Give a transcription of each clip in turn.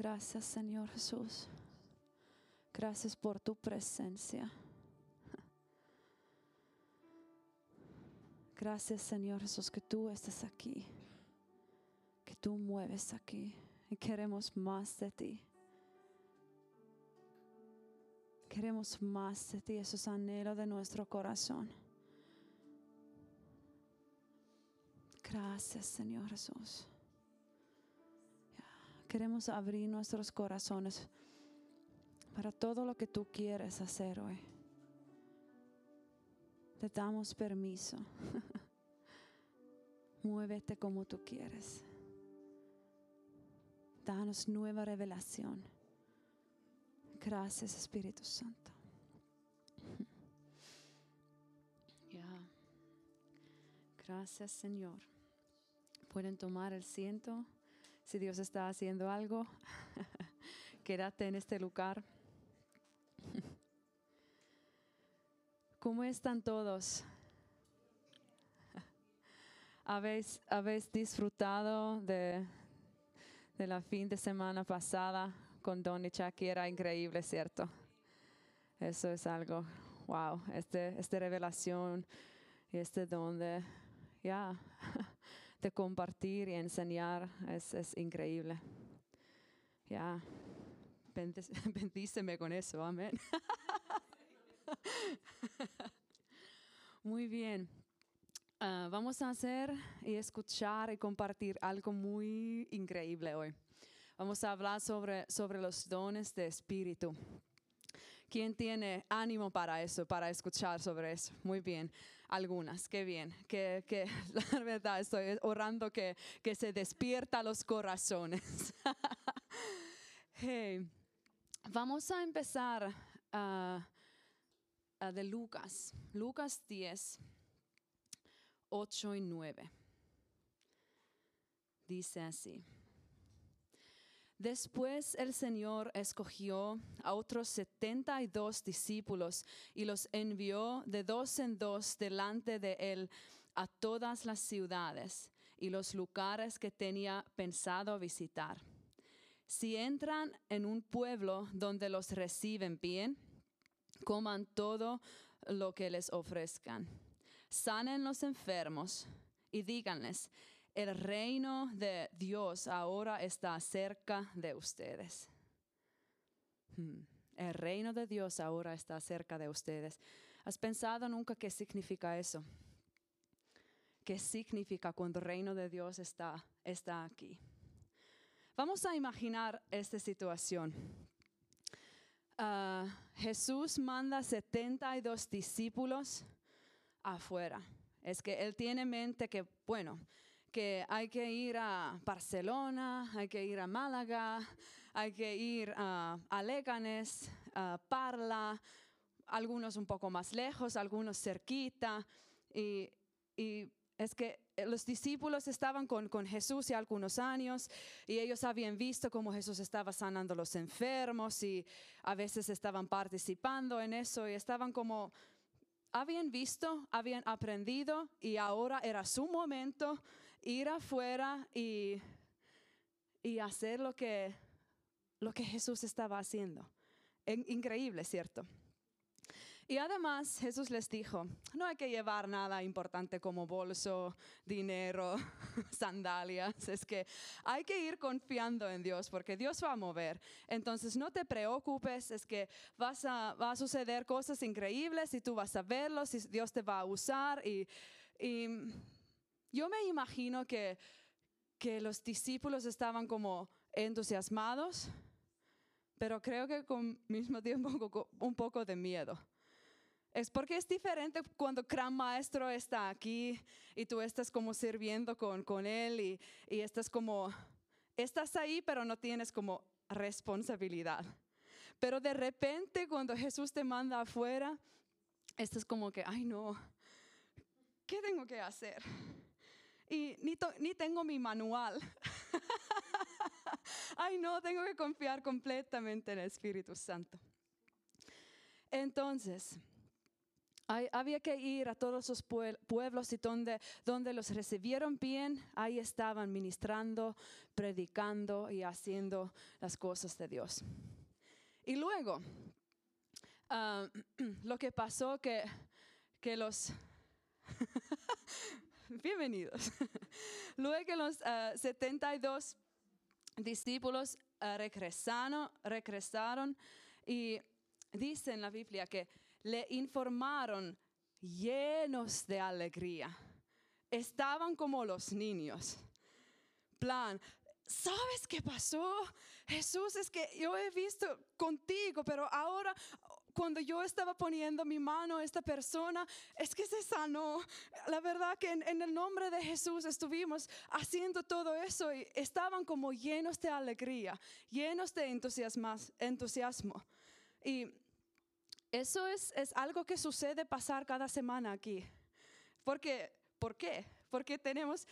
Gracias Señor Jesús. Gracias por tu presencia. Gracias Señor Jesús que tú estás aquí, que tú mueves aquí y queremos más de ti. Queremos más de ti, eso es anhelo de nuestro corazón. Gracias Señor Jesús. Queremos abrir nuestros corazones para todo lo que tú quieres hacer hoy. Te damos permiso. Muévete como tú quieres. Danos nueva revelación. Gracias Espíritu Santo. Ya. Gracias Señor. Pueden tomar el ciento. Si Dios está haciendo algo, quédate en este lugar. ¿Cómo están todos? ¿Habéis, habéis disfrutado de, de, la fin de semana pasada con Don y Chucky? Era increíble, ¿cierto? Eso es algo, wow, este, esta revelación y este don de, ya, de compartir y enseñar es, es increíble. Ya, bendíceme con eso, amén. Muy bien. Uh, vamos a hacer y escuchar y compartir algo muy increíble hoy. Vamos a hablar sobre, sobre los dones de espíritu. ¿Quién tiene ánimo para eso, para escuchar sobre eso? Muy bien, algunas, qué bien, que, que la verdad estoy orando que, que se despierta los corazones. vamos a empezar uh, de Lucas, Lucas 10, 8 y 9. Dice así. Después el Señor escogió a otros setenta y dos discípulos y los envió de dos en dos delante de él a todas las ciudades y los lugares que tenía pensado visitar. Si entran en un pueblo donde los reciben bien, coman todo lo que les ofrezcan. Sanen los enfermos y díganles, el reino de Dios ahora está cerca de ustedes. Hmm. El reino de Dios ahora está cerca de ustedes. ¿Has pensado nunca qué significa eso? ¿Qué significa cuando el reino de Dios está, está aquí? Vamos a imaginar esta situación. Ah, Jesús manda 72 discípulos afuera. Es que Él tiene en mente que, bueno, que hay que ir a Barcelona, hay que ir a Málaga, hay que ir a, a Leganes, a Parla, algunos un poco más lejos, algunos cerquita. Y, es que los discípulos estaban con, con, Jesús ya algunos años y ellos habían visto cómo Jesús estaba sanando a los enfermos y a veces estaban participando en eso y estaban como, habían visto, habían aprendido y ahora era su momento ir afuera y, y hacer lo que, lo que Jesús estaba haciendo. Increíble, ¿cierto? Y además Jesús les dijo, no hay que llevar nada importante como bolso, dinero, sandalias, es que hay que ir confiando en Dios porque Dios va a mover. Entonces no te preocupes, es que vas a, va a suceder cosas increíbles y tú vas a verlos y Dios te va a usar. Y, y yo me imagino que, que los discípulos estaban como entusiasmados, pero creo que con mismo tiempo un poco de miedo es porque es diferente cuando gran maestro está aquí y tú estás como sirviendo con, con él y, y estás como, estás ahí pero no tienes como responsabilidad. Pero de repente cuando Jesús te manda afuera, estás como que, ay no, ¿qué tengo que hacer? Y ni, ni tengo mi manual. ay no, tengo que confiar completamente en el Espíritu Santo. Entonces, Hay- había que ir a todos los pueblos y donde, donde los recibieron bien, ahí estaban ministrando, predicando y haciendo las cosas de Dios. Y luego, ah, lo que pasó que, que los... Bienvenidos. Luego los ah, 72 discípulos ah, regresaron, regresaron y dice la Biblia que le informaron llenos de alegría. Estaban como los niños. Plan, ¿sabes qué pasó? Jesús, es que yo he visto contigo, pero ahora cuando yo estaba poniendo mi mano a esta persona, es que se sanó. La verdad que en, en el nombre de Jesús estuvimos haciendo todo eso y estaban como llenos de alegría, llenos de entusiasmo. Y eso es, es algo que sucede pasar cada semana aquí. Porque, ¿Por qué? Porque tenemos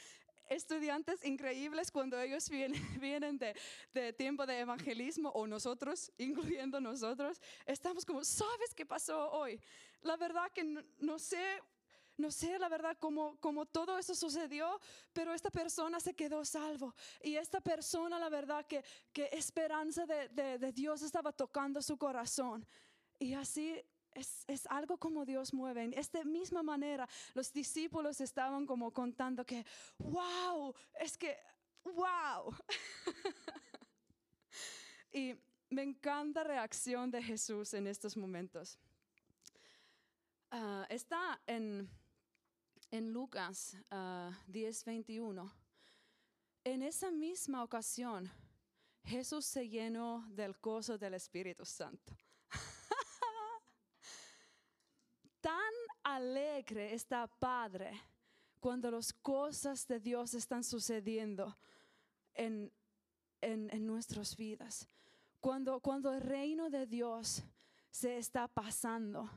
estudiantes increíbles cuando ellos vienen, vienen de, de tiempo de evangelismo o nosotros, incluyendo nosotros, estamos como, ¿sabes qué pasó hoy? La verdad que no, no sé, no sé la verdad cómo, cómo todo eso sucedió, pero esta persona se quedó salvo. Y esta persona, la verdad que, que esperanza de, de- de Dios estaba tocando su corazón. Y así es, es algo como Dios mueve. En esta misma manera, los discípulos estaban como contando que, wow, es que, wow. y me encanta la reacción de Jesús en estos momentos. Ah, está en, en Lucas ah, 10, 21. En esa misma ocasión, Jesús se llenó del gozo del Espíritu Santo. Tan alegre está Padre cuando las cosas de Dios están sucediendo en, en, en nuestras vidas. Cuando, cuando el reino de Dios se está pasando.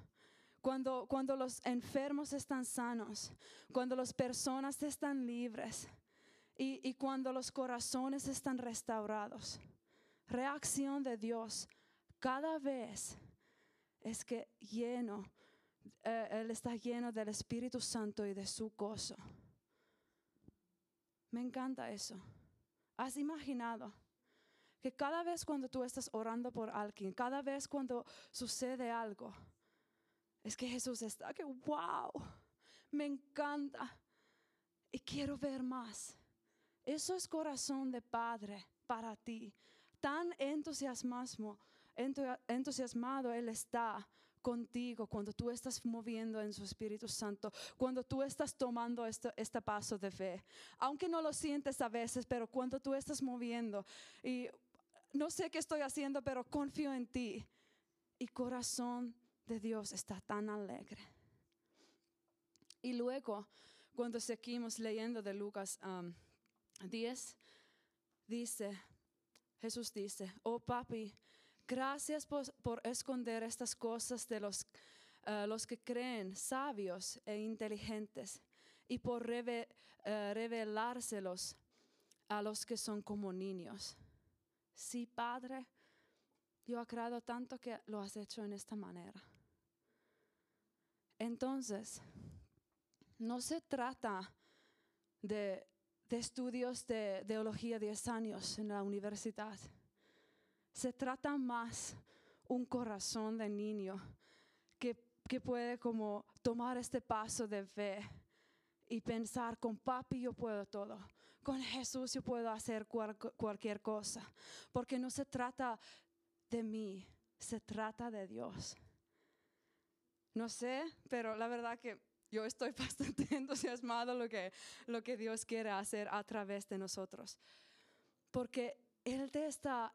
Cuando, cuando los enfermos están sanos. Cuando las personas están libres. Y, y cuando los corazones están restaurados. Reacción de Dios cada vez es que lleno, eh, Él está lleno del Espíritu Santo y de su gozo. Me encanta eso. ¿Has imaginado que cada vez cuando tú estás orando por alguien, cada vez cuando sucede algo, es que Jesús está que, wow, me encanta y quiero ver más? Eso es corazón de Padre para ti. Tan entusiasmado Él está contigo cuando tú estás moviendo en su Espíritu Santo, cuando tú estás tomando este, este paso de fe. Aunque no lo sientes a veces, pero cuando tú estás moviendo y no sé qué estoy haciendo, pero confío en ti. Y corazón de Dios está tan alegre. Y luego, cuando seguimos leyendo de Lucas um, 10, dice, Jesús dice, oh papi, gracias por, por esconder estas cosas de los, eh, los que creen sabios e inteligentes y por reve- eh, revelárselos a los que son como niños. Sí, Padre, yo agrado tanto que lo has hecho en esta manera. Entonces, no se trata de, de estudios de teología 10 años en la universidad. Se trata más un corazón de niño que, que puede como tomar este paso de fe y pensar, con papi yo puedo todo, con Jesús yo puedo hacer cual- cualquier cosa, porque no se trata de mí, se trata de Dios. No sé, pero la verdad que yo estoy bastante entusiasmado lo que, lo que Dios quiere hacer a través de nosotros. Porque Él te está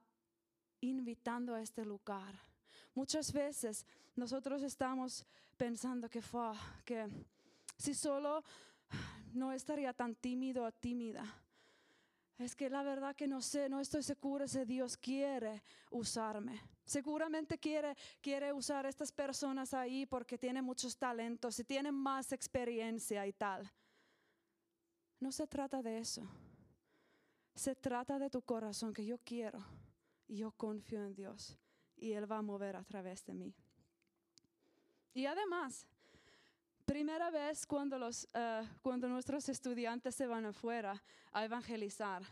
invitando a este lugar. Muchas veces nosotros estamos pensando que, fue, que si solo no estaría tan tímido o tímida. Es que la verdad que no sé, no estoy segura si Dios quiere usarme. Seguramente quiere, quiere usar a estas personas ahí porque tienen muchos talentos y tienen más experiencia y tal. No se trata de eso. Se trata de tu corazón que yo quiero yo confío en Dios y Él va a mover a través de mí. Y además, Primera vez cuando, los, eh, cuando nuestros estudiantes se van afuera a evangelizar,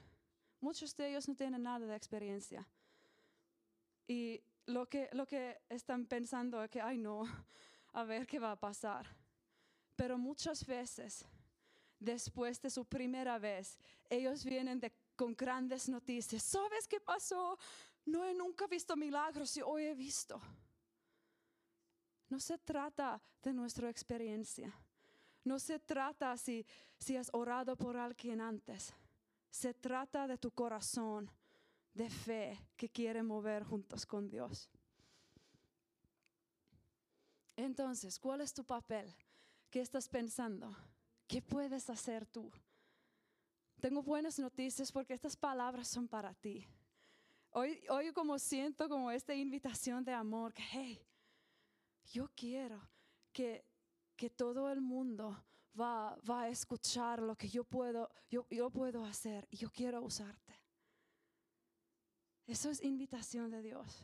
muchos de ellos no tienen nada de experiencia. Y lo que, lo que están pensando es que, ay no, a ver qué va a pasar. Pero muchas veces, después de su primera vez, ellos vienen con grandes noticias. ¿Sabes qué pasó? No he nunca visto milagros y hoy he visto. No se trata de nuestra experiencia. No se trata si, si has orado por alguien antes. Se trata de tu corazón de fe que quiere mover juntos con Dios. Entonces, ¿cuál es tu papel? ¿Qué estás pensando? ¿Qué puedes hacer tú? Tengo buenas noticias porque estas palabras son para ti. Hoy, hoy como siento como esta invitación de amor, que hey, yo quiero que, que todo el mundo va, va, a escuchar lo que yo puedo, yo, yo puedo hacer y yo quiero usarte. Eso es invitación de Dios.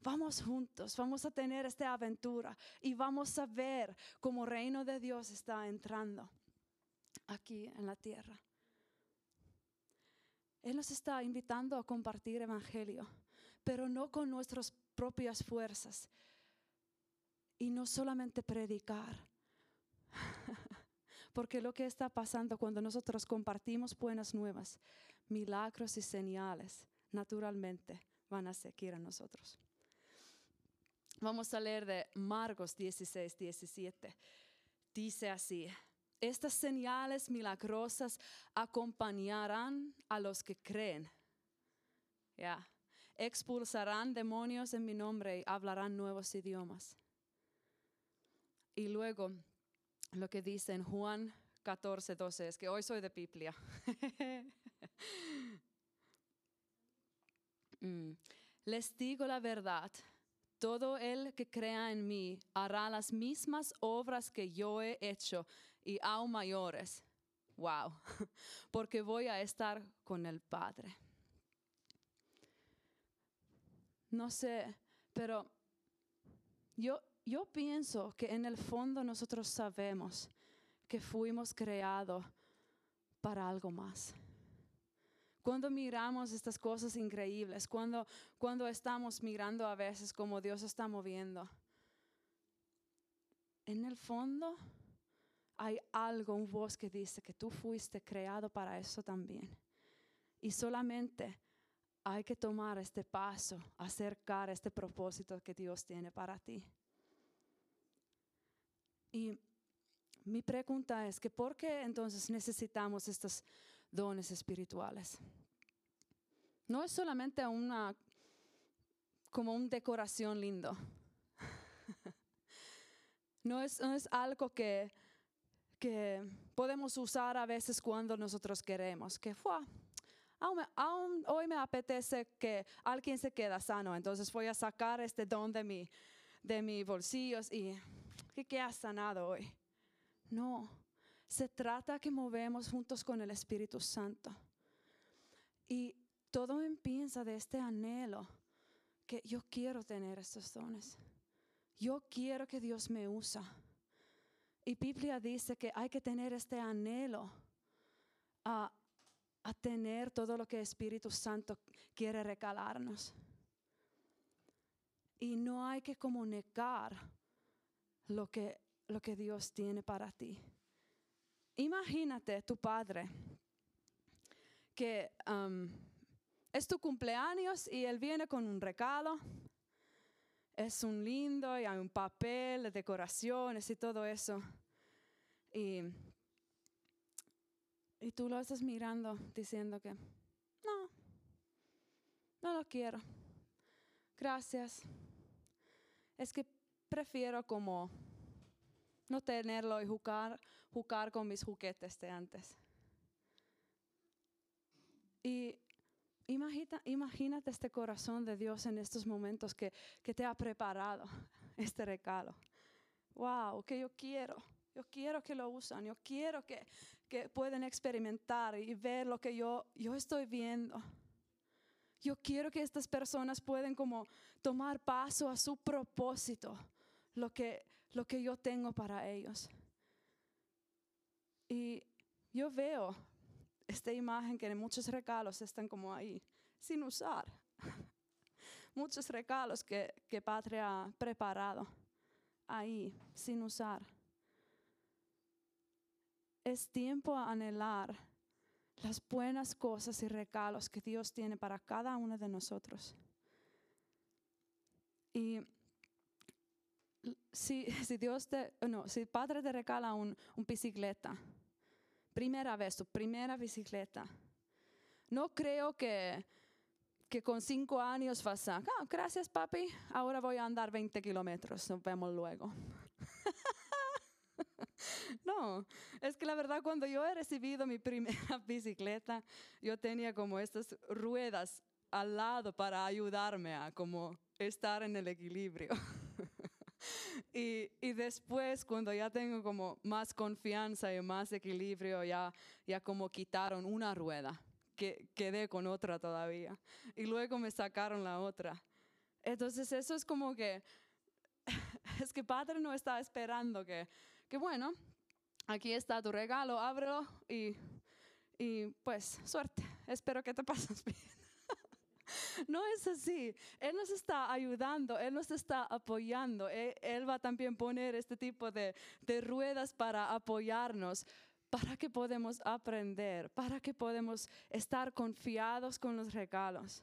Vamos juntos, vamos a tener esta aventura y vamos a ver cómo el reino de Dios está entrando aquí en la tierra. Él nos está invitando a compartir evangelio, pero no con nuestras propias fuerzas y no solamente predicar. Porque lo que está pasando cuando nosotros compartimos buenas nuevas, milagros y señales, naturalmente van a seguir a nosotros. Vamos a leer de Marcos 16, 17. Dice así, estas señales milagrosas acompañarán a los que creen. Ya, expulsarán demonios en mi nombre y hablarán nuevos idiomas. Y luego lo que dice en Juan 14, 12 es que hoy soy de Biblia. Mm. Les digo la verdad todo el que crea en mí hará las mismas obras que yo he hecho y aún mayores. Wow, porque voy a estar con el Padre. No sé, pero yo, yo pienso que en el fondo nosotros sabemos que fuimos creados para algo más. Cuando miramos estas cosas increíbles, cuando, cuando estamos mirando a veces como Dios está moviendo, en el fondo hay algo, un voz que dice que tú fuiste creado para eso también. Y solamente hay que tomar este paso, acercar este propósito que Dios tiene para ti. Y mi pregunta es que ¿por qué entonces necesitamos estos dones espirituales? No es solamente una como una decoración lindo. no, es, no es algo que, que podemos usar a veces cuando nosotros queremos. Que fue, aún, hoy me apetece que alguien se quede sano, entonces voy a sacar este don de mi, de mis bolsillos y que queda sanado hoy. No, se trata que movemos juntos con el Espíritu Santo. Y todo empieza de este anhelo que yo quiero tener estos dones. Yo quiero que Dios me usa. Y Biblia dice que hay que tener este anhelo a, a tener todo lo que Espíritu Santo quiere regalarnos. Y no hay que comunicar lo que, lo que Dios tiene para ti. Imagínate tu padre que um, es tu cumpleaños y él viene con un regalo. Es un lindo y hay un papel, decoraciones y todo eso. Y, y tú lo estás mirando diciendo que no, no lo quiero. Gracias. Es que prefiero como no tenerlo y jugar, jugar con mis juguetes de antes. Y imagínate este corazón de Dios en estos momentos que, te ha preparado este regalo. Wow, que yo quiero. Yo quiero que lo usen. Yo quiero que, que puedan experimentar y ver lo que yo, yo estoy viendo. Yo quiero que estas personas puedan como tomar paso a su propósito, lo que, lo que yo tengo para ellos. Y yo veo esta imagen que muchos regalos están como ahí, sin usar. Muchos regalos que, que Padre ha preparado ahí, sin usar. Es tiempo a anhelar las buenas cosas y regalos que Dios tiene para cada uno de nosotros. Y si, si Dios te, no, si Padre te regala un, un bicicleta, primera vez, tu primera bicicleta, no creo que, que con cinco años vas a, ah, gracias papi, ahora voy a andar 20 kilómetros, nos vemos luego. no, es que la verdad cuando yo he recibido mi primera bicicleta, yo tenía como estas ruedas al lado para ayudarme a como estar en el equilibrio. y, y, después, cuando ya tengo como más confianza y más equilibrio, ya, ya como quitaron una rueda, que quedé con otra todavía. Y luego me sacaron la otra. Entonces eso es como que, es que Padre no está esperando que, que bueno, aquí está tu regalo, ábrelo y, y pues suerte, espero que te pases bien. No es así. Él nos está ayudando, Él nos está apoyando. Él, él va a poner este tipo de, de, ruedas para apoyarnos, para que podamos aprender, para que podamos estar confiados con los regalos.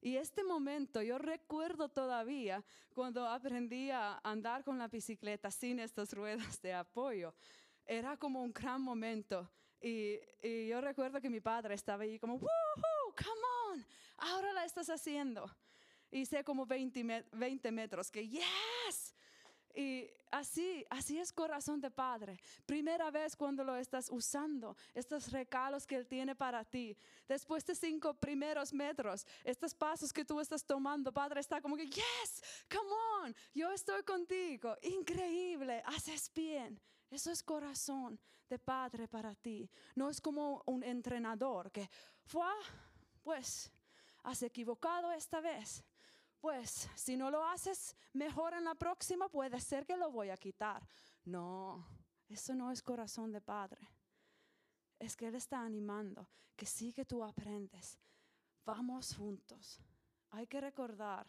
Y este momento yo recuerdo todavía cuando aprendí a andar con la bicicleta sin estas ruedas de apoyo. Era como un gran momento. Y, y yo recuerdo que mi padre estaba ahí como, ¡Woohoo! ¡Come on! ahora la estás haciendo. Hice como 20, 20 metros, que yes. Y así, así es corazón de padre. Primera vez cuando lo estás usando, estos regalos que Él tiene para ti. Después de cinco primeros metros, estos pasos que tú estás tomando, Padre está como que, yes, come on, yo estoy contigo. Increíble, haces bien. Eso es corazón de padre para ti. No es como un entrenador que, fue, pues has equivocado esta vez. Pues si no lo haces mejor en la próxima, puede ser que lo voy a quitar. No, eso no es corazón de padre. Es que Él está animando, que sí que tú aprendes. Vamos juntos. Hay que recordar,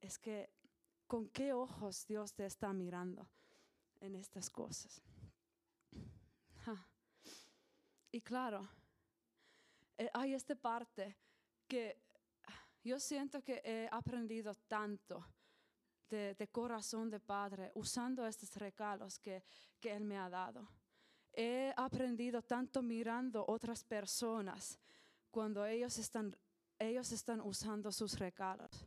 es que con qué ojos Dios te está mirando en estas cosas. Y claro, eh, hay esta parte que yo siento que he aprendido tanto de, corazón de Padre usando estos regalos que, que Él me ha dado. He aprendido tanto mirando otras personas cuando ellos están, ellos están usando sus regalos.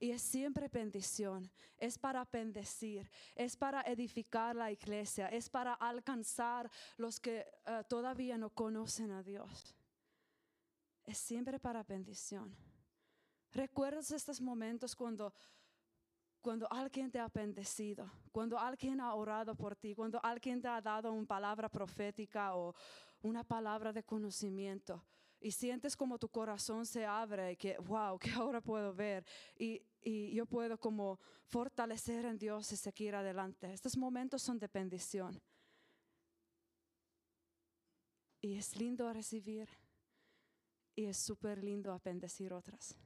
Y es siempre bendición, es para bendecir, es para edificar la iglesia, es para alcanzar los que uh, todavía no conocen a Dios es siempre para bendición. ¿Recuerdas estos momentos cuando, cuando alguien te ha bendecido, cuando alguien ha orado por ti, cuando alguien te ha dado una palabra profética o una palabra de conocimiento? Y sientes como tu corazón se abre y que, wow, que ahora puedo ver. Y, y yo puedo como fortalecer en Dios y seguir adelante. Estos momentos son de bendición. Y es lindo recibir y es súper lindo a bendecir otras.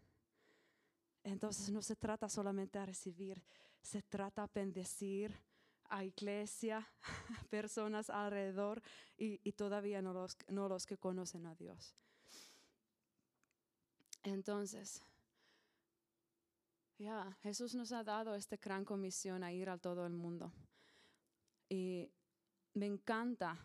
Entonces no se trata solamente de recibir, se trata de bendecir a iglesia, personas alrededor y, y todavía no los, no los que conocen a Dios. Entonces, ya, Jesús nos ha dado esta gran comisión a ir a todo el mundo. Y me encanta,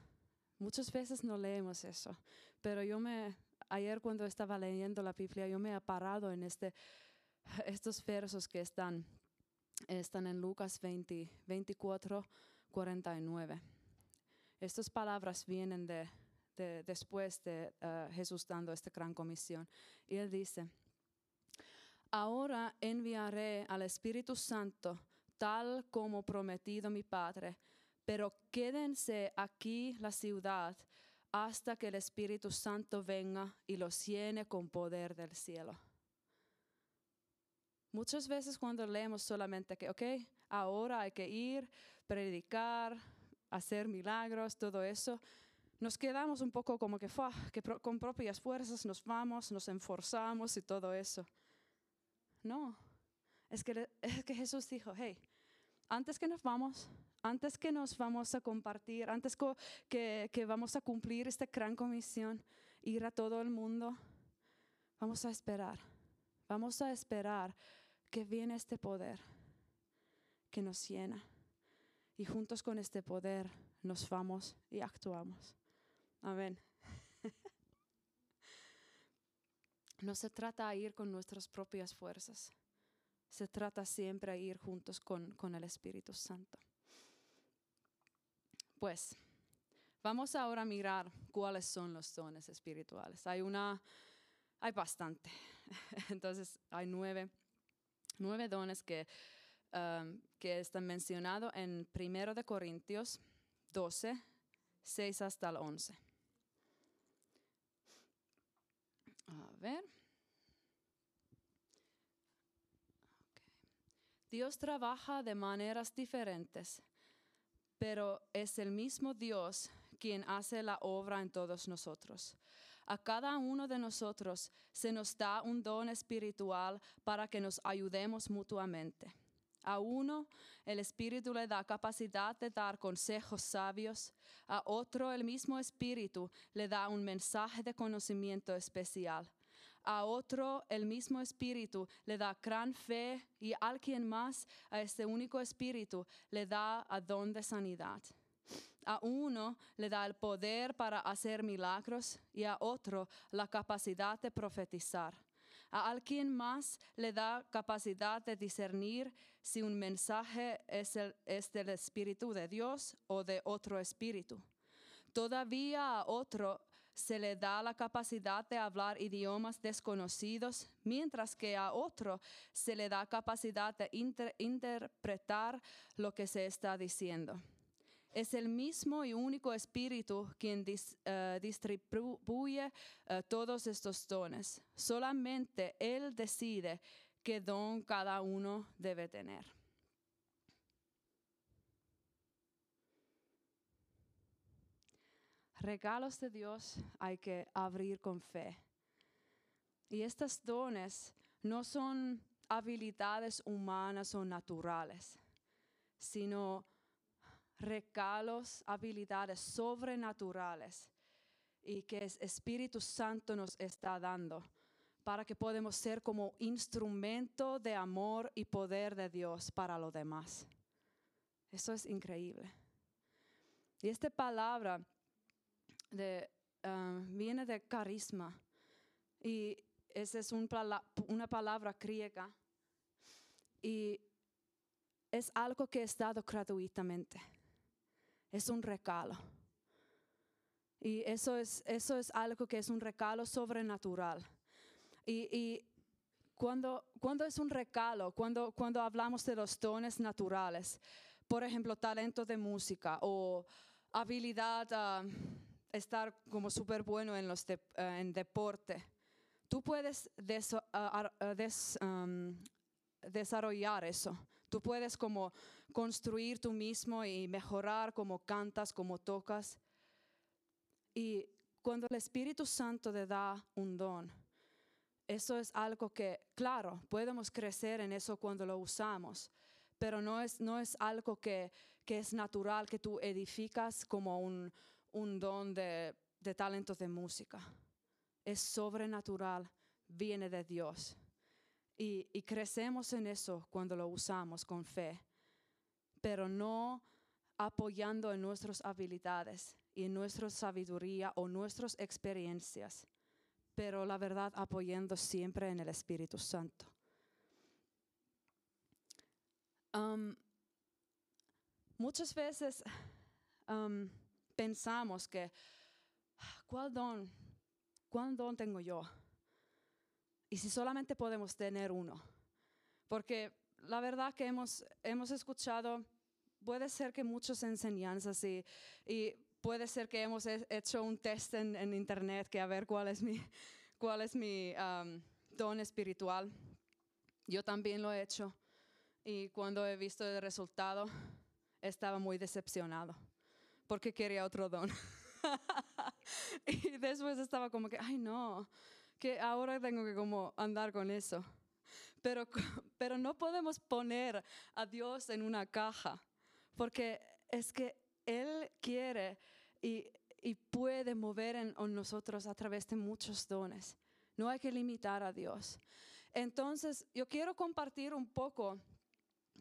muchas veces no leemos eso, pero yo me, ayer cuando estaba leyendo la Biblia, yo me he parado en este, estos versos que están, están en Lucas 20, 24, 49. Estas palabras vienen de después de uh, Jesús dando esta gran comisión. Y él dice, ahora enviaré al Espíritu Santo tal como prometido mi Padre, pero quédense aquí la ciudad hasta que el Espíritu Santo venga y los llene con poder del cielo. Muchas veces cuando leemos solamente que, ok, ahora hay que ir, predicar, hacer milagros, todo eso, nos quedamos un poco como que, que con propias fuerzas nos vamos, nos esforzamos y todo eso. No, es que, es que Jesús dijo, hey, antes que nos vamos, antes que nos vamos a compartir, antes que, vamos a cumplir esta gran comisión, ir a todo el mundo, vamos a esperar, vamos a esperar que viene este poder que nos llena. Y juntos con este poder nos vamos y actuamos. Amén. No se trata de ir con nuestras propias fuerzas. Se trata siempre de ir juntos con el Espíritu Santo. Pues vamos ahora a mirar cuáles son los dones espirituales. Hay una, hay bastante. Entonces hay nueve, nueve dones que, um, que están mencionados en 1 de Corintios 12, 6 hasta el 11. A ver. Dios trabaja de maneras diferentes, pero es el mismo Dios quien hace la obra en todos nosotros. A cada uno de nosotros se nos da un don espiritual para que nos ayudemos mutuamente. A uno el Espíritu le da capacidad de dar consejos sabios, a otro el mismo Espíritu le da un mensaje de conocimiento especial a otro el mismo espíritu le da gran fe y a alguien más a este único espíritu le da a don de sanidad. A uno le da el poder para hacer milagros y a otro la capacidad de profetizar. A alguien más le da capacidad de discernir si un mensaje es, el, es del Espíritu de Dios o de otro espíritu. Todavía a otro se le da la capacidad de hablar idiomas desconocidos, mientras que a otro se le da capacidad de interpretar lo que se está diciendo. Es el mismo y único Espíritu quien eh, distribuye eh, todos estos dones. Solamente Él decide qué don cada uno debe tener. Regalos de Dios hay que abrir con fe. Y estos dones no son habilidades humanas o naturales, sino regalos, habilidades sobrenaturales y que el Espíritu Santo nos está dando para que podamos ser como instrumento de amor y poder de Dios para los demás. Eso es increíble. Y esta palabra de, ah, viene de carisma y esa es una palabra griega y es algo que es dado gratuitamente. Es un regalo. Y eso es, eso es algo que es un regalo sobrenatural. Y, y cuando, cuando es un regalo, cuando, cuando hablamos de los dones naturales, por ejemplo, talento de música o habilidad uh, estar como súper bueno en, los eh, en deporte, tú puedes desarrollar eso. Tú puedes como construir tú mismo y mejorar como cantas, como tocas. Y cuando el Espíritu Santo te da un don, eso es algo que, claro, podemos crecer en eso cuando lo usamos, pero no es, no es algo que, que es natural, que tú edificas como un, un don de, de talentos de música. Es sobrenatural, viene de Dios. Y, crecemos en eso cuando lo usamos con fe, pero no apoyando en nuestras habilidades y en nuestra sabiduría o nuestras experiencias, pero la verdad apoyando siempre en el Espíritu Santo. Um, muchas veces um, pensamos que, ¿cuál don? ¿Cuál don tengo yo? Y si solamente podemos tener uno. Porque la verdad que hemos, hemos escuchado, puede ser que muchas enseñanzas y, y puede ser que hemos hecho un test en, internet que a ver cuál es mi, cuál es mi um, don espiritual. Yo también lo he hecho y cuando he visto el resultado estaba muy decepcionado porque quería otro don. y después estaba como que, ay no, que ahora tengo que como andar con eso. Pero, pero no podemos poner a Dios en una caja, porque es que Él quiere y, y puede mover en, en nosotros a través de muchos dones. No hay que limitar a Dios. Entonces, yo quiero compartir un poco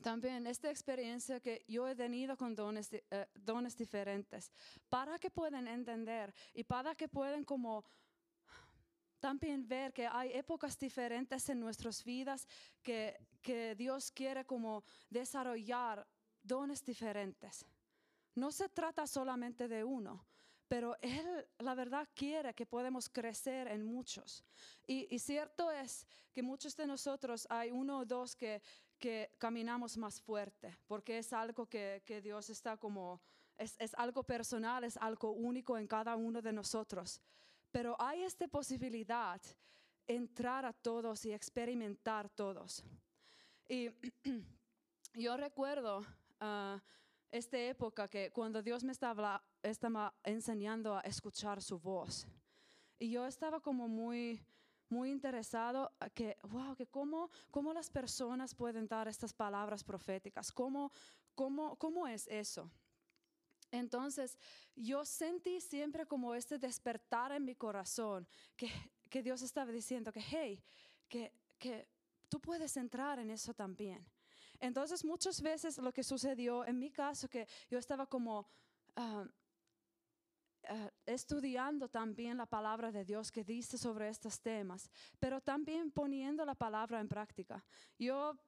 también esta experiencia que yo he tenido con dones, eh, dones diferentes, para que puedan entender y para que puedan como también ver que hay épocas diferentes en nuestras vidas que, que Dios quiere como desarrollar dones diferentes. No se trata solamente de uno, pero Él, la verdad, quiere que podemos crecer en muchos. Y, cierto es que muchos de nosotros hay uno o dos que, que caminamos más fuerte, porque es algo que, que Dios está como, es, es algo personal, es algo único en cada uno de nosotros. Pero hay esta posibilidad entrar a todos y experimentar todos. Y yo recuerdo uh, esta época que cuando Dios me estaba, estaba enseñando a escuchar su voz. Y yo estaba como muy, muy interesado que, wow, que cómo, cómo las personas pueden dar estas palabras proféticas, cómo, cómo, cómo es eso. Entonces, yo sentí siempre como este despertar en mi corazón, que, que Dios estaba diciendo que, hey, que, que tú puedes entrar en eso también. Entonces, muchas veces lo que sucedió en mi caso, que yo estaba como... Uh, uh, estudiando también la palabra de Dios que dice sobre estos temas, pero también poniendo la palabra en práctica. Yo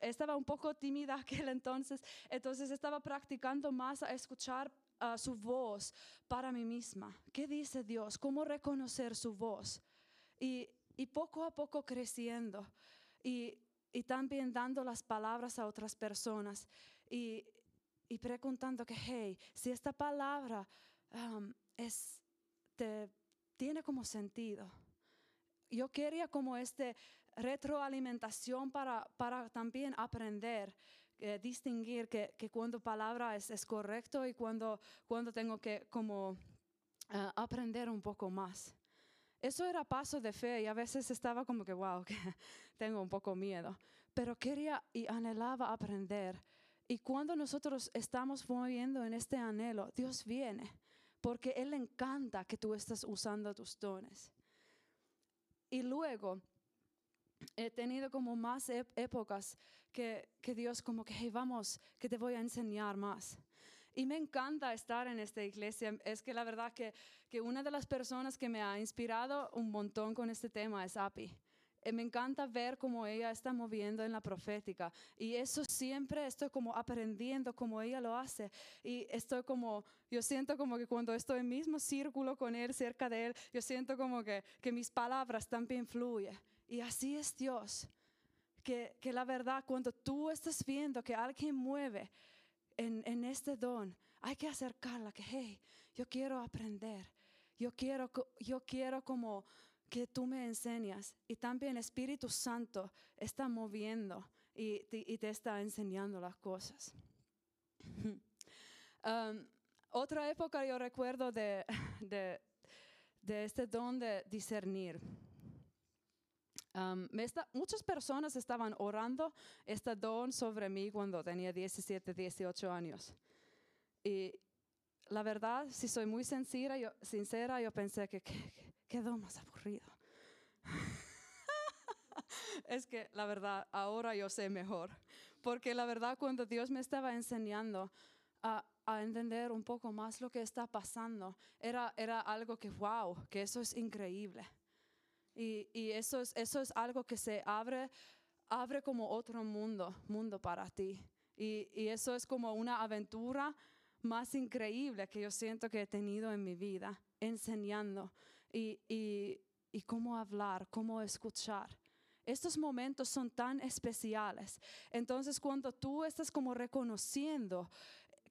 estaba un poco tímida aquel entonces, entonces estaba practicando más a escuchar uh, su voz para mí misma. ¿Qué dice Dios? ¿Cómo reconocer su voz? Y, poco a poco creciendo y, y, también dando las palabras a otras personas y, y preguntando que, hey, si esta palabra um, es, te, tiene como sentido. Yo quería como este retroalimentación para, para también aprender, eh, distinguir que, que, cuando palabra es, es, correcto y cuando, cuando tengo que como uh, aprender un poco más. Eso era paso de fe y a veces estaba como que, wow, que tengo un poco miedo, pero quería y anhelaba aprender. Y cuando nosotros estamos moviendo en este anhelo, Dios viene porque Él encanta que tú estés usando tus dones. Y luego he tenido como más épocas que, que Dios como que, hey, vamos, que te voy a enseñar más. Y me encanta estar en esta iglesia. Es que la verdad que, que una de las personas que me ha inspirado un montón con este tema es Api. Eh, me encanta ver cómo ella está moviendo en la profética. Y eso siempre estoy como aprendiendo cómo ella lo hace. Y estoy como, yo siento como que cuando estoy en el mismo círculo con él, cerca de él, yo siento como que, que mis palabras también fluyen. Y así es Dios. Que, que la verdad, cuando tú estás viendo que alguien mueve en, en este don, hay que acercarla, que, hey, yo quiero aprender. Yo quiero, yo quiero como que tú me enseñas y también Espíritu Santo está moviendo y, y te está enseñando las cosas. um, otra época yo recuerdo de, de, de, este don de discernir. Um, está, muchas personas estaban orando este don sobre mí cuando tenía 17, 18 años. Y la verdad, si soy muy sincera, yo, sincera, yo pensé que, quedó más aburrido. es que la verdad, ahora yo sé mejor. Porque la verdad, cuando Dios me estaba enseñando a, entender un poco más lo que está pasando, era, era algo que, wow, que eso es increíble. Y, eso, es, eso es algo que se abre, abre como otro mundo, mundo para ti. Y eso es como una aventura más increíble que yo siento que he tenido en mi vida, enseñando y, y, cómo hablar, cómo escuchar. Estos momentos son tan especiales. Entonces, cuando tú estás como reconociendo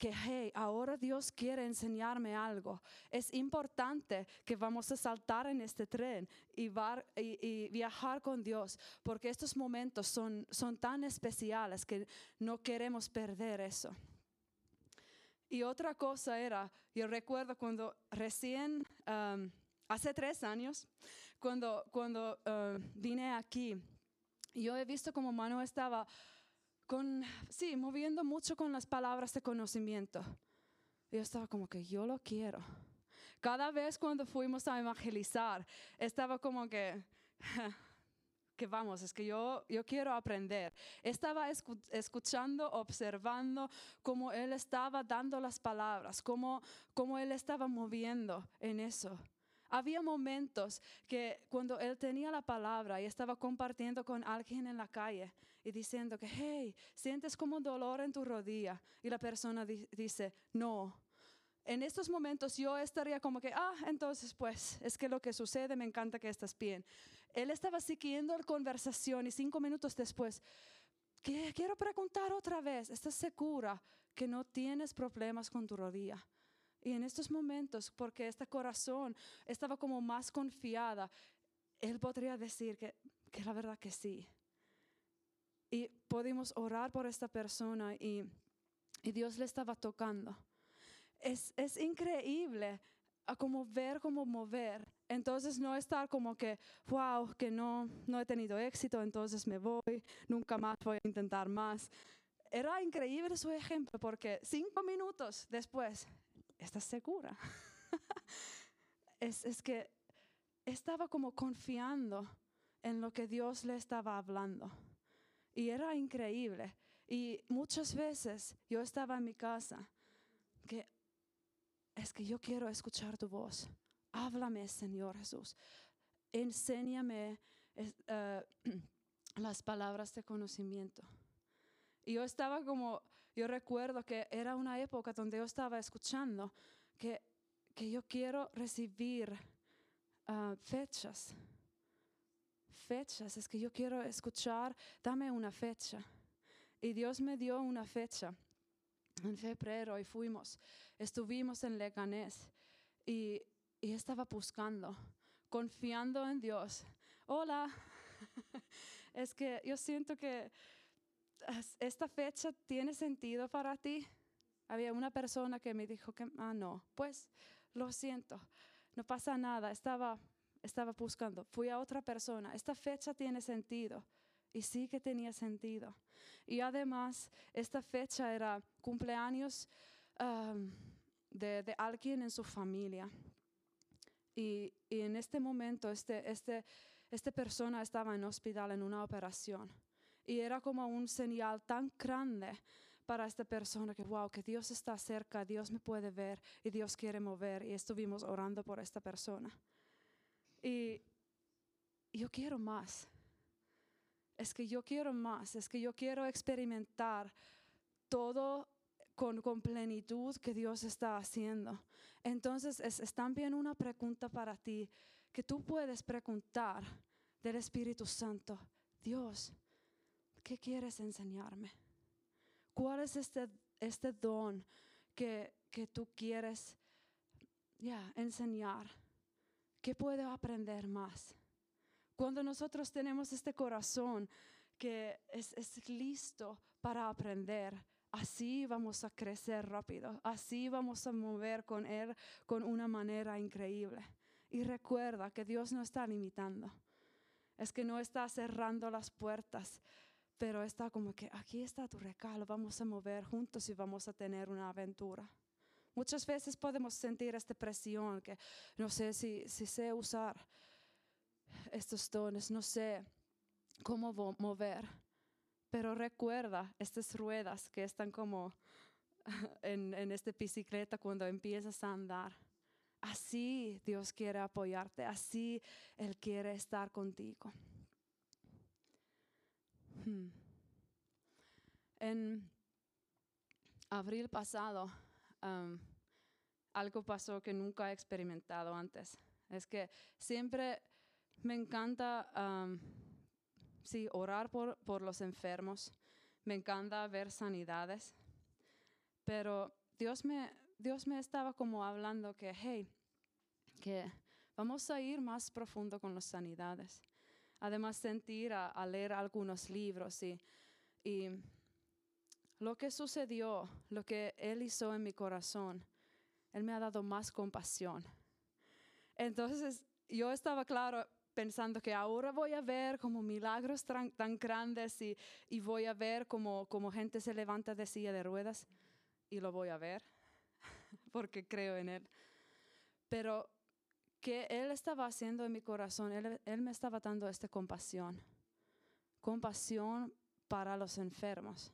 que, hey, ahora Dios quiere enseñarme algo. Es importante que vamos a saltar en este tren y, viajar con Dios, porque estos momentos son, son tan especiales que no queremos perder eso. Y otra cosa era, yo recuerdo cuando recién, hace tres años, cuando, uh, vine aquí, yo he visto como Manu estaba con, sí, moviendo mucho con las palabras de conocimiento. Yo estaba como que yo lo quiero. Cada vez cuando fuimos a evangelizar, estaba como que, que vamos, es que yo, quiero aprender. Estaba escuchando, observando cómo él estaba dando las palabras, cómo él estaba moviendo en eso. Había momentos que cuando él tenía la palabra y estaba compartiendo con alguien en la calle y diciendo que, hey, sientes como dolor en tu rodilla y la persona dice, no. En estos momentos yo estaría como que, ah, entonces pues es que lo que sucede, me encanta que estás bien. Él estaba siguiendo la conversación y cinco minutos después, quiero preguntar otra vez, ¿estás segura que no tienes problemas con tu rodilla? Y en estos momentos, porque este corazón estaba como más confiada, él podría decir que, que la verdad que sí. Y pudimos orar por esta persona y, y Dios le estaba tocando. Es, es increíble a como ver, como mover. Entonces no estar como que, wow, que no, no he tenido éxito, entonces me voy, nunca más voy a intentar más. Era increíble su ejemplo porque cinco minutos después ¿estás segura? es, es que estaba como confiando en lo que Dios le estaba hablando. Y era increíble. Y muchas veces yo estaba en mi casa, que es que yo quiero escuchar tu voz. Háblame, Señor Jesús. Enséñame eh, las palabras de conocimiento. Y yo estaba como yo recuerdo que era una época donde yo estaba escuchando que, que yo quiero recibir ah, fechas. Fechas, es que yo quiero escuchar, dame una fecha. Y Dios me dio una fecha en febrero y fuimos, estuvimos en Leganés y, y estaba buscando, confiando en Dios. Hola, es que yo siento que ¿esta fecha tiene sentido para ti? Había una persona que me dijo que, ah, no, pues lo siento, no pasa nada, estaba, estaba buscando. Fui a otra persona, esta fecha tiene sentido. Y sí que tenía sentido. Y además, esta fecha era cumpleaños de, alguien en su familia. Y, en este momento, este, este, esta persona estaba en hospital en una operación. Y era como un señal tan grande para esta persona que, wow, que Dios está cerca, Dios me puede ver y Dios quiere mover. Y estuvimos orando por esta persona. Y yo quiero más. Es que yo quiero más. Es que yo quiero experimentar todo con, con plenitud que Dios está haciendo. Entonces es, es también una pregunta para ti que tú puedes preguntar del Espíritu Santo. Dios, ¿qué quieres enseñarme? ¿Cuál es este, este don que, que tú quieres ya enseñar? ¿Qué puedo aprender más? Cuando nosotros tenemos este corazón que es, es listo para aprender, así vamos a crecer rápido, así vamos a mover con Él con una manera increíble. Y recuerda que Dios no está limitando, es que no está cerrando las puertas, pero está como que aquí está tu regalo, vamos a mover juntos y vamos a tener una aventura. Muchas veces podemos sentir esta presión que no sé si, si sé usar estos dones, no sé cómo mover, pero recuerda estas ruedas que están como en, en esta bicicleta cuando empiezas a andar. Así Dios quiere apoyarte, así Él quiere estar contigo. Hmm. En abril pasado, algo pasó que nunca he experimentado antes. Es que siempre me encanta sí, orar por, por los enfermos, me encanta ver sanidades, pero Dios me, Dios me estaba como hablando que, hey, que vamos a ir más profundo con las sanidades. Además, sentir a, leer algunos libros y, y lo que sucedió, lo que Él hizo en mi corazón, Él me ha dado más compasión. Entonces, yo estaba claro pensando que ahora voy a ver como milagros tan, grandes y, y, voy a ver como, como gente se levanta de silla de ruedas y lo voy a ver porque creo en Él. Pero que Él estaba haciendo en mi corazón, Él, me estaba dando esta compasión, compasión para los enfermos.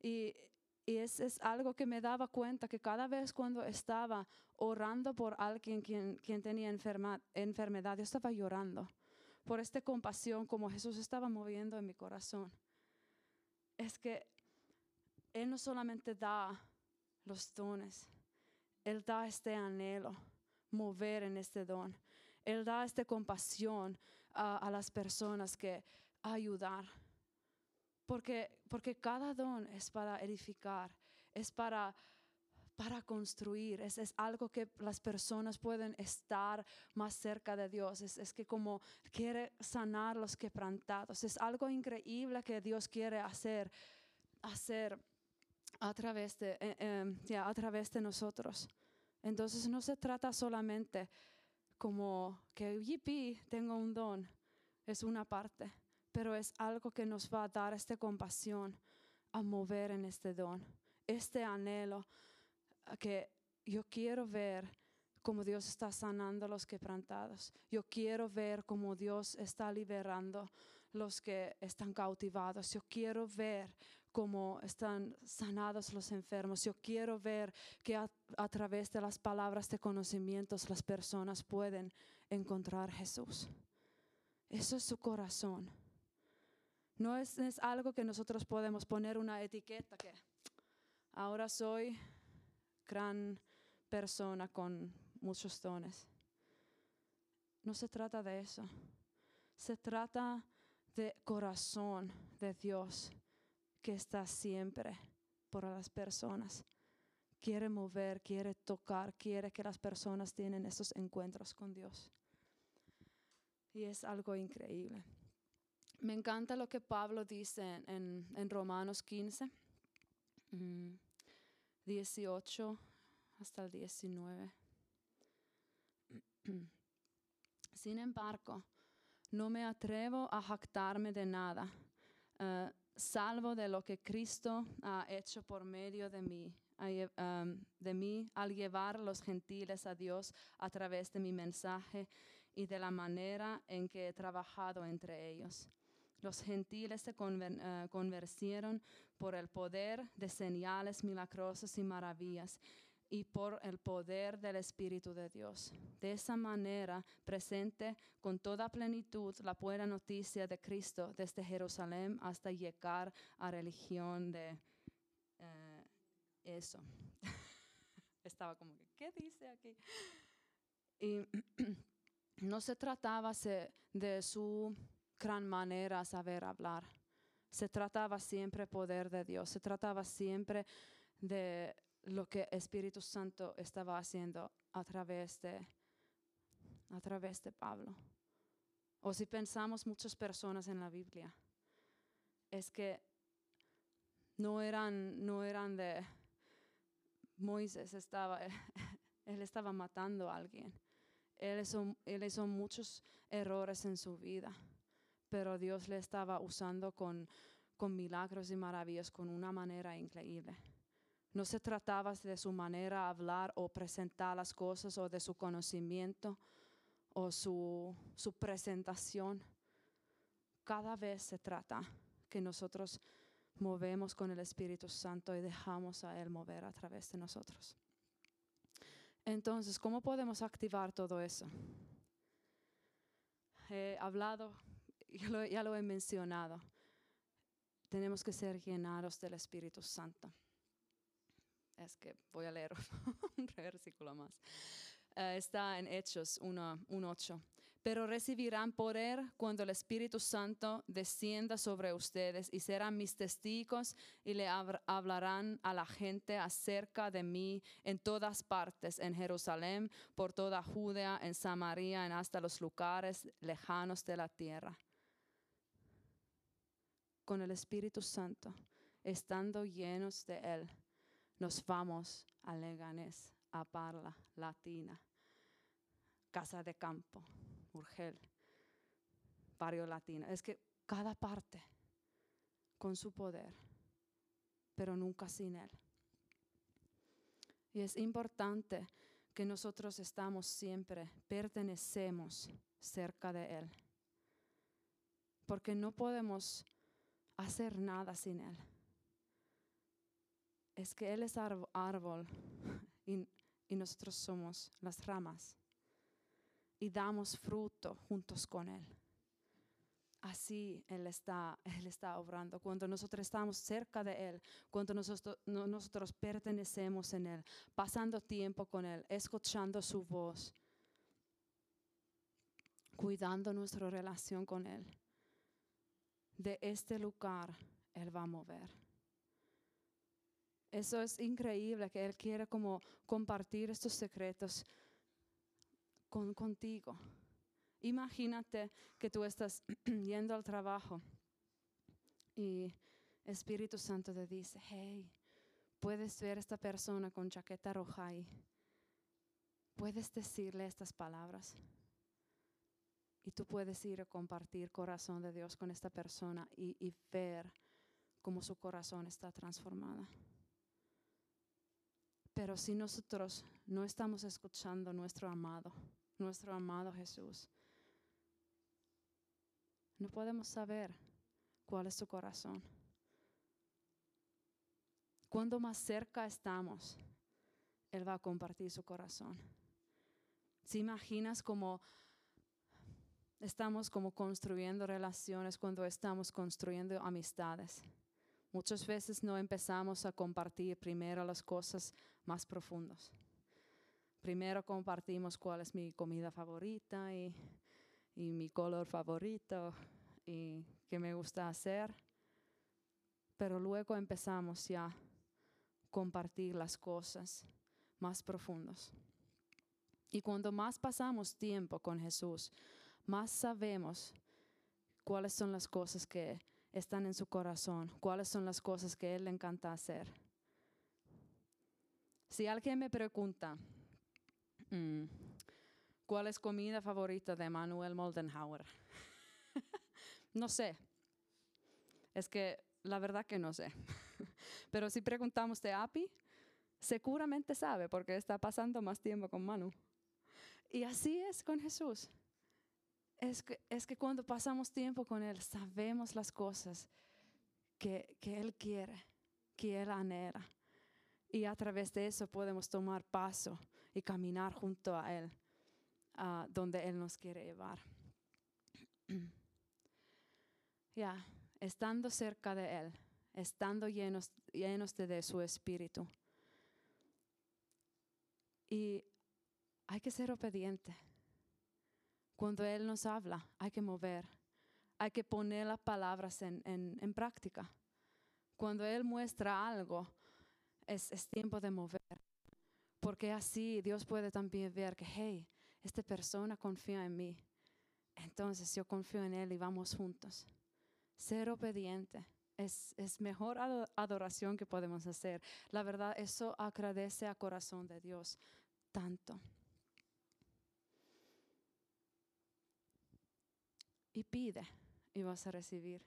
Y, y es, algo que me daba cuenta que cada vez cuando estaba orando por alguien quien, tenía enfermedad, yo estaba llorando por esta compasión como Jesús estaba moviendo en mi corazón. Es que Él no solamente da los dones, Él da este anhelo, mover en este don. Él da esta compasión a, a las personas que ayudar porque, porque cada don es para edificar, es para, para construir, es, es, algo que las personas pueden estar más cerca de Dios, es, es, que como quiere sanar los quebrantados, es algo increíble que Dios quiere hacer, hacer a través de, eh, em, a través de nosotros. Entonces no se trata solamente como que, yipi, tengo un don, es una parte pero es algo que nos va a dar esta compasión a mover en este don, este anhelo que yo quiero ver cómo Dios está sanando a los quebrantados. Yo quiero ver cómo Dios está liberando los que están cautivados. Yo quiero ver cómo están sanados los enfermos. Yo quiero ver que a, través de las palabras de conocimientos las personas pueden encontrar Jesús. Eso es su corazón. No es, algo que nosotros podemos poner una etiqueta que ahora soy gran persona con muchos dones. No se trata de eso. Se trata de corazón de Dios que está siempre por las personas. Quiere mover, quiere tocar, quiere que las personas tienen esos encuentros con Dios. Y es algo increíble. Me encanta lo que Pablo dice en, Romanos 15, 18 mm, hasta el 19. Sin embargo, no me atrevo a jactarme de nada, uh, salvo de lo que Cristo ha hecho por medio de mí, de mí al llevar los gentiles a Dios a través de mi mensaje y de la manera en que he trabajado entre ellos. Los gentiles se uh, convirtieron por el poder de señales milagrosas y maravillas y por el poder del Espíritu de Dios. De esa manera presente con toda plenitud la buena noticia de Cristo desde Jerusalén hasta llegar a religión de uh, eso. Estaba como que, ¿qué dice aquí? Y no se trataba de su gran manera saber hablar. Se trataba siempre poder de Dios, se trataba siempre de lo que Espíritu Santo estaba haciendo a través de, a través de Pablo. O si pensamos muchas personas en la Biblia, es que no eran, no eran de Moisés, estaba, él estaba matando a alguien. Él hizo, él hizo muchos errores en su vida pero Dios le estaba usando con, con milagros y maravillas, con una manera increíble. No se trataba de su manera de hablar o presentar las cosas o de su conocimiento o su, su presentación. Cada vez se trata que nosotros movemos con el Espíritu Santo y dejamos a Él mover a través de nosotros. Entonces, ¿cómo podemos activar todo eso? He hablado ya lo he mencionado, tenemos que ser llenados del Espíritu Santo. Es que voy a leer un versículo más. Eh, está en Hechos 1.8. pero recibirán poder cuando el Espíritu Santo descienda sobre ustedes y serán mis testigos y le hablarán a la gente acerca de mí en todas partes, en Jerusalén, por toda Judea, en Samaria, en hasta los lugares lejanos de la tierra. Con el Espíritu Santo, estando llenos de Él, nos vamos a Leganés, a Parla, Latina, Casa de Campo Urgel, Barrio Latino. Es que cada parte con su poder, pero nunca sin Él. Y es importante que nosotros estamos siempre, pertenecemos cerca de Él. Porque no podemos hacer nada sin Él. Es que Él es árbol y, y nosotros somos las ramas y damos fruto juntos con Él. Así Él está, Él está obrando. Cuando nosotros estamos cerca de Él, cuando nosotros, nosotros pertenecemos en Él, pasando tiempo con Él, escuchando su voz, cuidando nuestra relación con Él, de este lugar Él va a mover. Eso es increíble que Él quiere como compartir estos secretos contigo. Imagínate que tú estás yendo al trabajo y Espíritu Santo te dice, hey, puedes ver a esta persona con chaqueta roja ahí. Puedes decirle estas palabras. Y tú puedes ir a compartir corazón de Dios con esta persona y, y ver cómo su corazón está transformado. Pero si nosotros no estamos escuchando nuestro amado, nuestro amado Jesús. No podemos saber cuál es su corazón. Cuando más cerca estamos, Él va a compartir su corazón. Si imaginas como estamos como construyendo relaciones cuando estamos construyendo amistades. Muchas veces no empezamos a compartir primero las cosas más profundas primero compartimos cuál es mi comida favorita y, mi color favorito y qué me gusta hacer. Pero luego empezamos ya a compartir las cosas más profundas. Y cuando más pasamos tiempo con Jesús, más sabemos cuáles son las cosas que están en su corazón, cuáles son las cosas que Él le encanta hacer. Si alguien me pregunta, Mm. ¿Cuál es comida favorita de Manuel Moldenhauer? no sé. Es que la verdad que no sé. Pero si preguntamos de Api, seguramente sabe porque está pasando más tiempo con Manu. Y así es con Jesús. Es que, es que cuando pasamos tiempo con Él, sabemos las cosas que, que Él quiere, que Él anhela. Y a través de eso podemos tomar paso y caminar junto a Él, a donde Él nos quiere llevar. Ya, estando cerca de Él, estando llenos, llenos de, su espíritu. Y hay que ser obediente. Cuando Él nos habla, hay que mover, hay que poner las palabras en, en, práctica. Cuando Él muestra algo, es, es tiempo de mover. Porque así Dios puede también ver que, hey, esta persona confía en mí. Entonces yo confío en Él y vamos juntos. Ser obediente es, es mejor adoración que podemos hacer. La verdad, eso agradece a corazón de Dios tanto. Y pide y vas a recibir.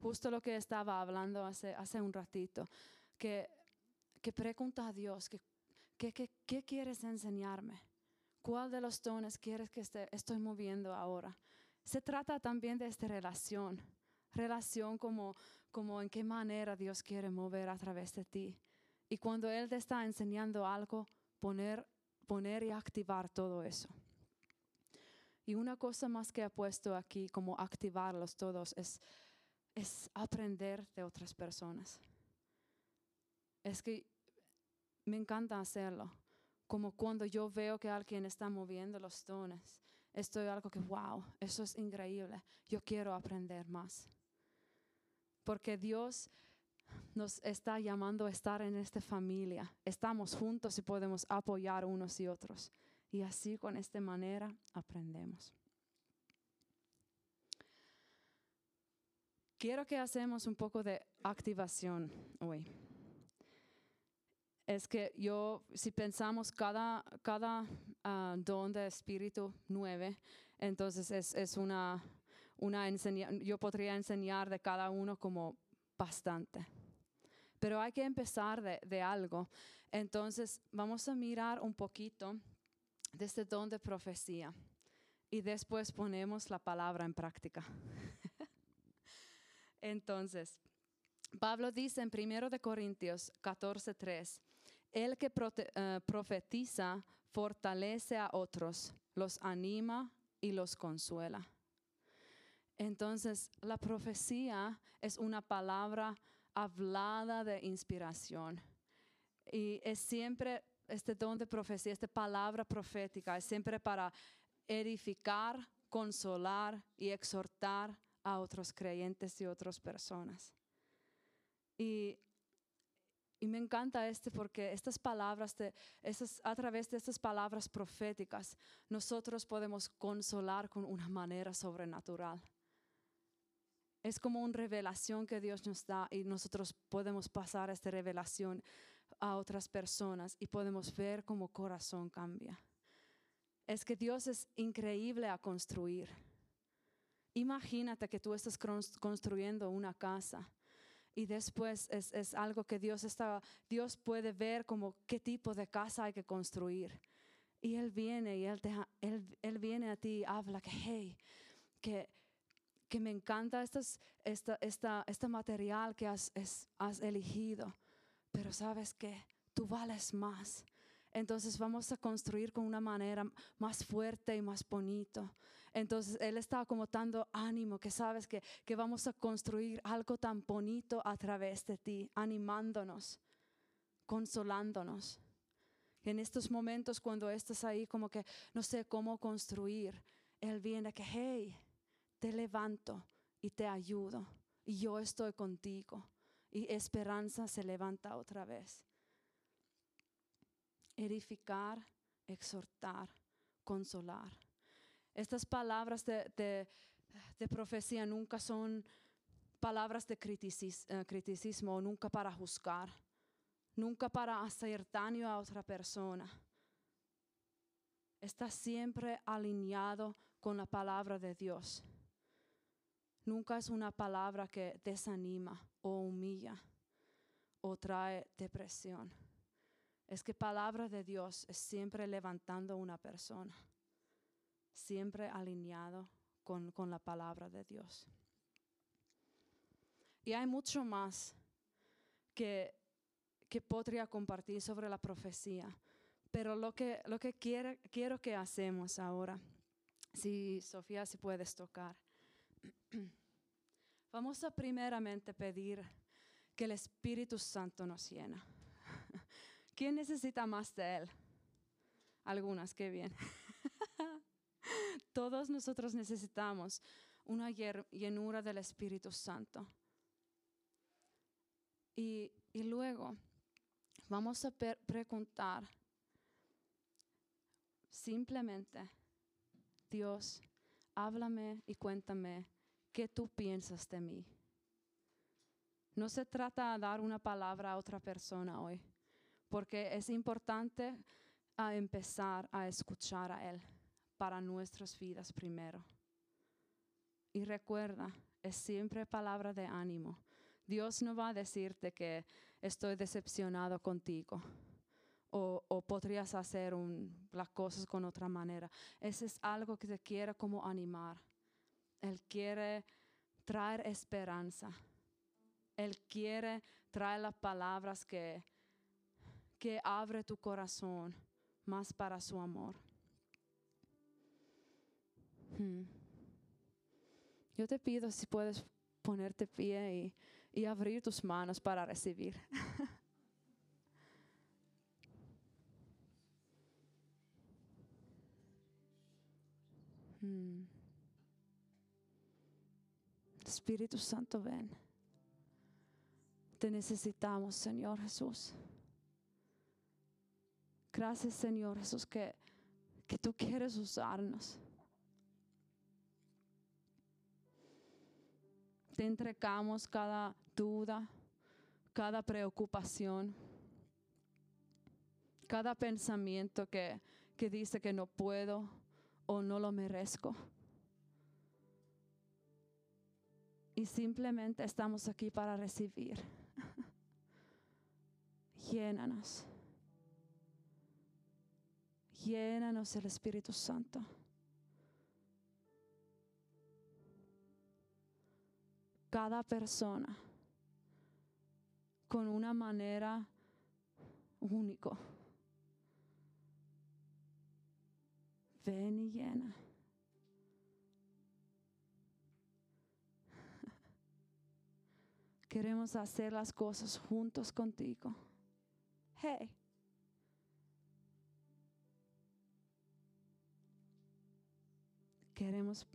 Justo lo que estaba hablando hace, hace un ratito, que, que pregunta a Dios que ¿Qué, quieres enseñarme? ¿Cuál de los dones quieres que estoy moviendo ahora? Se trata también de esta relación, relación como, como en qué manera Dios quiere mover a través de ti. Y cuando Él te está enseñando algo, poner, poner y activar todo eso. Y una cosa más que he puesto aquí como activarlos todos es, es aprender de otras personas. Es que me encanta hacerlo. Como cuando yo veo que alguien está moviendo los dones, Esto es algo que, wow, eso es increíble. Yo quiero aprender más. Porque Dios nos está llamando a estar en esta familia. Estamos juntos y podemos apoyar unos y otros. Y así con esta manera aprendemos. Quiero que hacemos un poco de activación hoy. Es que yo, si pensamos cada, cada ah, don de espíritu nueve, entonces es, es una, una yo podría enseñar de cada uno como bastante. Pero hay que empezar de, de algo. Entonces vamos a mirar un poquito de este don de profecía y después ponemos la palabra en práctica. Entonces, Pablo dice en 1 de Corintios 14:3, el que eh, profetiza fortalece a otros, los anima y los consuela. Entonces, la profecía es una palabra hablada de inspiración. Y es siempre este don de profecía, esta palabra profética, es siempre para edificar, consolar y exhortar a otros creyentes y otras personas. Y, y me encanta este porque estas palabras, de, a través de estas palabras proféticas, nosotros podemos consolar con una manera sobrenatural. Es como una revelación que Dios nos da y nosotros podemos pasar esta revelación a otras personas y podemos ver cómo corazón cambia. Es que Dios es increíble a construir. Imagínate que tú estás construyendo una casa y después es, es, algo que Dios está, Dios puede ver como qué tipo de casa hay que construir. Y Él viene y Él, él, él viene a ti y habla que, hey, que que me encanta estas, esta, esta, este material que has, has elegido, pero sabes que tú vales más. Entonces vamos a construir con una manera más fuerte y más bonito. Entonces Él está como dando ánimo, que sabes que, que vamos a construir algo tan bonito a través de ti, animándonos, consolándonos. En estos momentos cuando estás ahí como que no sé cómo construir, Él viene que, hey, te levanto y te ayudo. Y yo estoy contigo. Y esperanza se levanta otra vez. Edificar, exhortar, consolar. Estas palabras de, profecía nunca son palabras de eh, criticismo, nunca para juzgar, nunca para hacer daño a otra persona. Está siempre alineado con la palabra de Dios. Nunca es una palabra que desanima o humilla o trae depresión. Es que palabra de Dios es siempre levantando una persona, siempre alineado con, con la palabra de Dios. Y hay mucho más que, que podría compartir sobre la profecía, pero lo que, lo que quiero, quiero que hacemos ahora, si Sofía, si puedes tocar Vamos a primeramente pedir que el Espíritu Santo nos llena. ¿Quién necesita más de Él? Algunas, qué bien. Todos nosotros necesitamos una llenura del Espíritu Santo. Y, luego vamos a preguntar simplemente, Dios, háblame y cuéntame ¿qué tú piensas de mí? No se trata de dar una palabra a otra persona hoy, porque es importante a empezar a escuchar a Él para nuestras vidas primero. Y recuerda, es siempre palabra de ánimo. Dios no va a decirte que estoy decepcionado contigo o, o podrías hacer las cosas con otra manera. Ese es algo que te quiere como animar. Él quiere traer esperanza. Él quiere traer las palabras que, que abre tu corazón más para su amor. Hmm. Yo te pido si puedes ponerte pie y, abrir tus manos para recibir. Hmm. Espíritu Santo, ven. Te necesitamos, Señor Jesús. Gracias, Señor Jesús, que, que tú quieres usarnos. Te entregamos cada duda, cada preocupación, cada pensamiento que, que dice que no puedo o no lo merezco. Y simplemente estamos aquí para recibir. Llénanos. Llénanos el Espíritu Santo. Cada persona con una manera único. Ven y llena. Queremos hacer las cosas juntos contigo. Hey. Queremos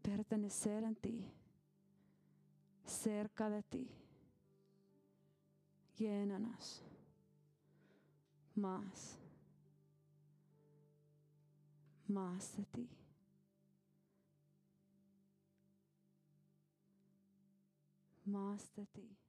pertenecer en ti, cerca de ti. Llénanos más, más de ti. Más de ti.